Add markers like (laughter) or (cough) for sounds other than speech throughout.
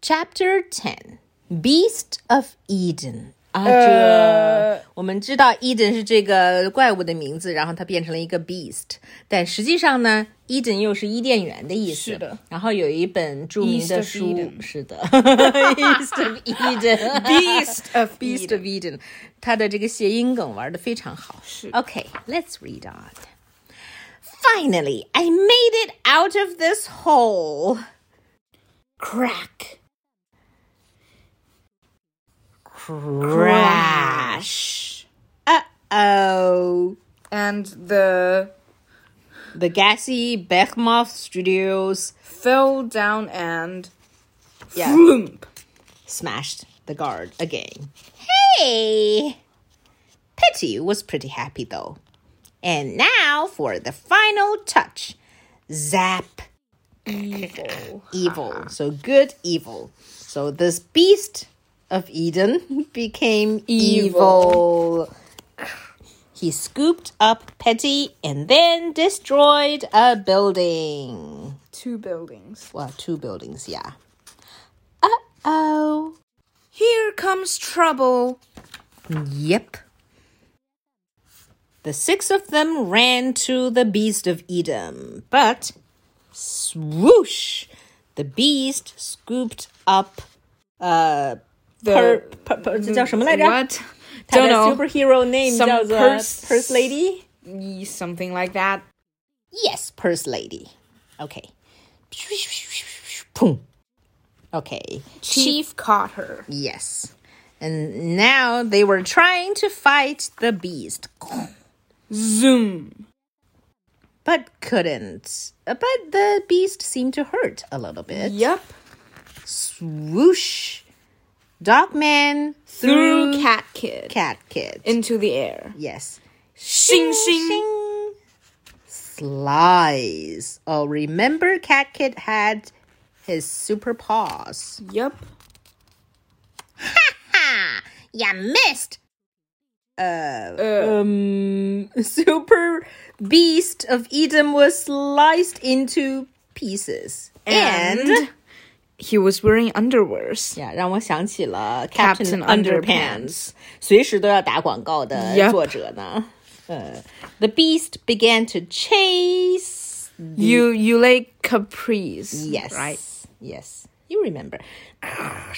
Chapter Ten: Beast of Eden. 啊，这我们知道 Eden 是这个怪物的名字，然后它变成了一个 beast，但实际上呢，Eden 又是伊甸园的意思。是的。然后有一本着名的 East of 书 Eden 是的，East (laughs) of Eden。 Beast (laughs) of Beast of Eden，它的这个谐音梗玩的非常好。是 Okay, let's read on. Finally, I made it out of this hole. Crack. Crash. Uh oh. And the The gassy Behemoth Studios fell down and Yeah. Vroom. smashed the guard again. Hey! Petey was pretty happy though. And now for the final touch. Zap. evil. Evil. So good, evil. So this beast of Eden (laughs) became evil. He scooped up Petey and then destroyed a building. Two buildings. Well, two buildings, yeah. Uh oh. Here comes trouble. Yep. The six of them ran to the beast of Eden, but swoosh! The beast scooped up uh The per, per, per 这叫什么来着？ what? 它的 Don't know. superhero name Some 叫做 purse- Purse Lady. Ye- Something like that. Yes, Purse Lady. Okay. Boom. Okay. Chief caught her. Yes. And now they were trying to fight the beast. Zoom. but couldn't. Uh, But the beast seemed to hurt a little bit. Yep. Swoosh! Dogman Threw threw Cat Kid Cat Kid. into the air. yes. Shing shing. Shing. Slice. Oh, remember Cat Kid had his super paws. Yep. Ha! Ha! You missed! Uh, Um, super beast of Eden was sliced into pieces. and he was wearing underwears. 呀，让我想起了 Captain Captain Underpants， Underpants 随时都要打广告的 Yep 作者呢。呃，The beast began to chase. You you like capris. Yes, Right. Yes, you remember.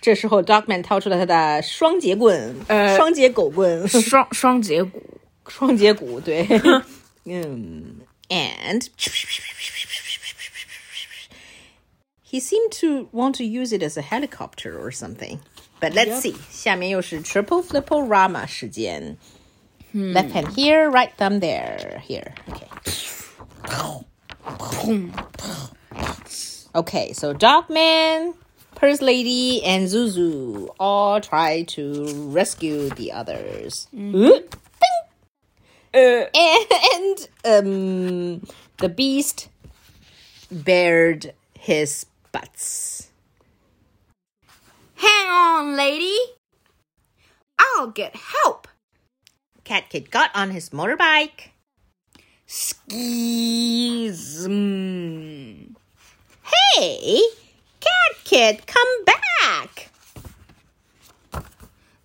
这时候，Dogman 掏出了他的双节棍，呃双节狗棍，双双节骨。双节骨，对，嗯，and (laughs) he seemed to want to use it as a helicopter or something. But let's see，下面又是 triple flipple rama 时间。Left hand here, right thumb there. Here, okay. Okay, so Dogman, Purse Lady, and Zuzu all try to rescue the others. Uh, (laughs) and um, the beast bared his butts. hang on, lady. I'll get help. Cat Kid got on his motorbike. Skis. Mm. Hey, Cat Kid, come back!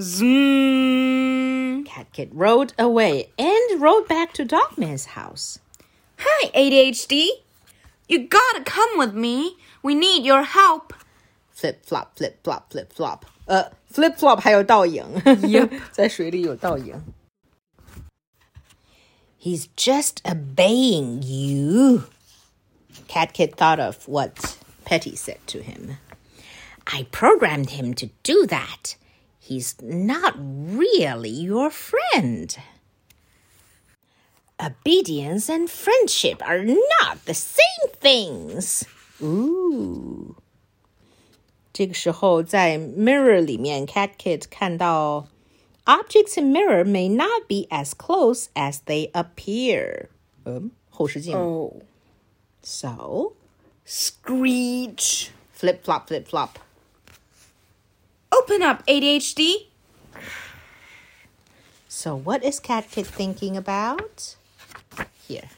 Zoom. Cat Kid rode away and rode back to Dogman's house. Hi, 80-HD. You gotta come with me. We need your help. Flip flop, flip flop, flip flop uh, flip flop 还有倒影，在水里有倒影。He's (laughs) just obeying you. Cat Kid thought of what Petey said to him. I programmed him to do that. He's not really your friend. Obedience and friendship are not the same things. Ooh. 这个时候，在 objects in mirror may not be as close as they appear。嗯，后视镜。Oh. So screech. Flip flop, flip flop. Open up, 80-HD. So what is Cat Kid thinking about? here.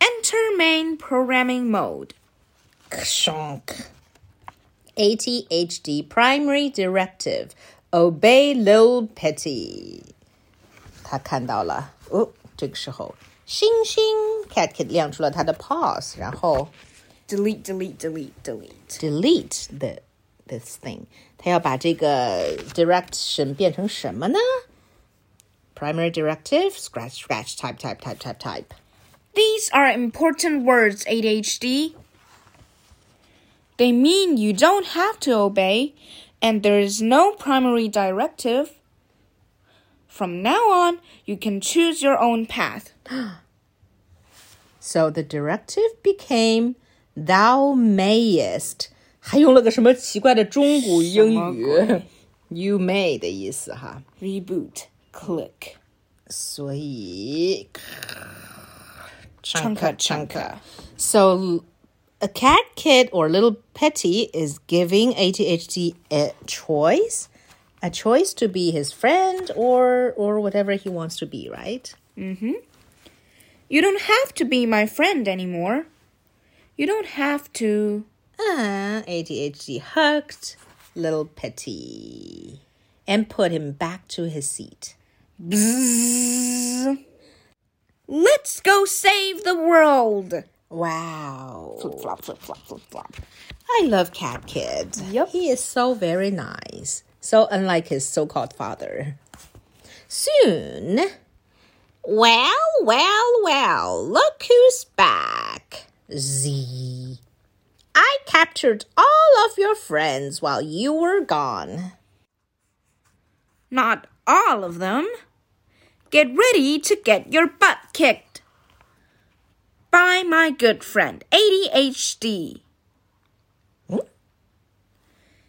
Enter main programming mode. Kshonk. 80-HD primary directive. Obey low Petey. 他看到了哦，这个时候星星 oh, cat kid 亮出了它的 paws，然后 delete delete delete delete delete the this thing，它要把这个 direction 变成什么呢？Primary directive, scratch, scratch, type, type, type, type, type. These are important words, 80-HD. They mean you don't have to obey, and there is no primary directive. From now on, you can choose your own path. (gasps) so the directive became "Thou mayest." (laughs) 还用了个什么奇怪的中古英语，“You (laughs) may” Reboot click. 所以 Chunka, chunka. So a cat kid or little Petey is giving 80-HD a choice, a choice to be his friend or or whatever he wants to be, right? Mm-hmm. You don't have to be my friend anymore. You don't have to. Ah, 80-HD hugged little Petey and put him back to his seat. Bzzz. Let's go save the world. Wow. Flip flop, flip flop, flip flop. I love Cat Kid. Yep. He is so very nice. So unlike his so called father. Soon. Well, well, well, look who's back. Z. I captured all of your friends while you were gone. Not all of them. Get ready to get your butt kicked. By my good friend, 80-HD.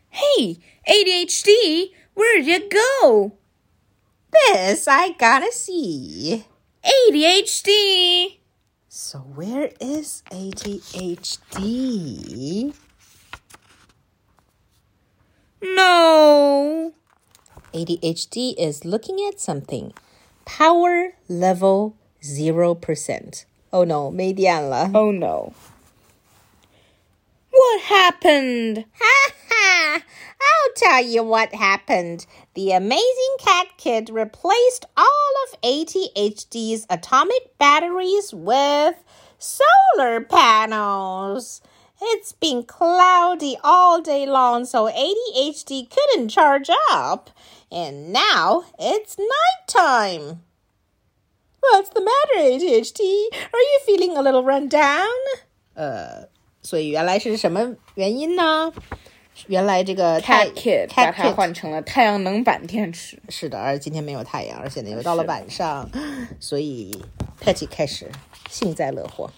Hey, 80-HD, where'd you go? This I gotta see. 80-HD. So where is 80-HD? No. 80-HD is looking at something. Power level zero percent. Oh no, medianla. Oh no. What happened? Ha ha! I'll tell you what happened. The amazing cat kid replaced all of 80-HD's atomic batteries with solar panels. It's been cloudy all day long, so 80-HD couldn't charge up. And now it's nighttime. What's the matter, 80-HD? Are you feeling a little run down? Uh, 呃，所以原来是什么原因呢？原来这个 Cat Kid 把它换成了太阳能板电池。是的，而今天没有太阳，而且呢又到了晚上，所以 Petey 开始幸灾乐祸。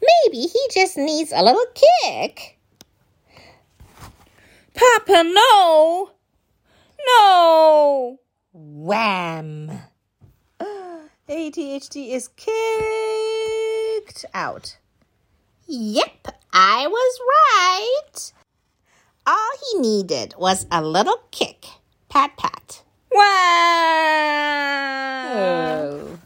Maybe he just needs a little kick. Papa, no! No! Wham! (gasps) 80-HD is kicked out. Yep, I was right. All he needed was a little kick. Pat pat. Wow! Oh.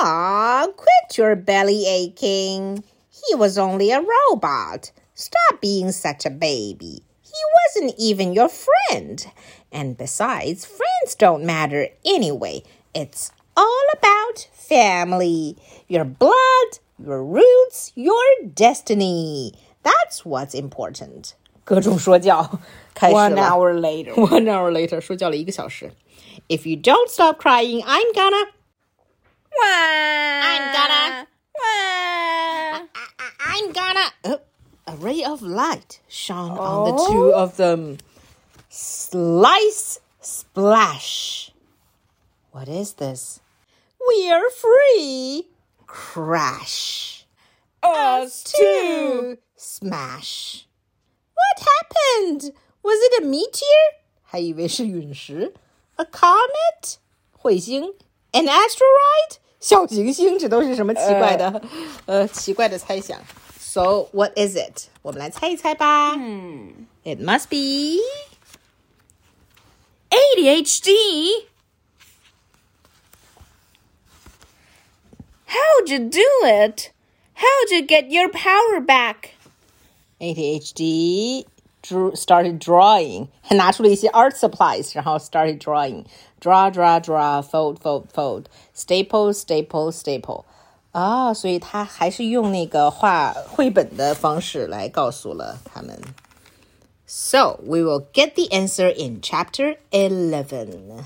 Aw, quit your belly aching. He was only a robot. Stop being such a baby. He wasn't even your friend. And besides, friends don't matter anyway. It's all about family. Your blood, your roots, your destiny. That's what's important. 各种说教(laughs) 开始了。 One hour later. One hour later，说教了一个小时。If you don't stop crying, I'm gonna. Wow! I'm gonna- Wow! I- I'm gonna. Oh, a ray of light shone on the two of them. Slice, splash. What is this? We are free. Crash. Us too! Smash. What happened? Was it a meteor? 还以为是陨石。A comet? 彗星？An asteroid? 小行星，这都是什么奇怪的呃奇怪的猜想？So (laughs) what is it？我们来猜一猜吧。嗯，It must be 80-HD. How'd you do it? How'd you get your power back? 80-HD drew started drawing，还拿出了一些 art supplies，然后 started drawing。draw draw draw fold fold fold staple staple staple 啊，所以他还是用那个画绘本的方式来告诉了他们。So we will get the answer in chapter eleven.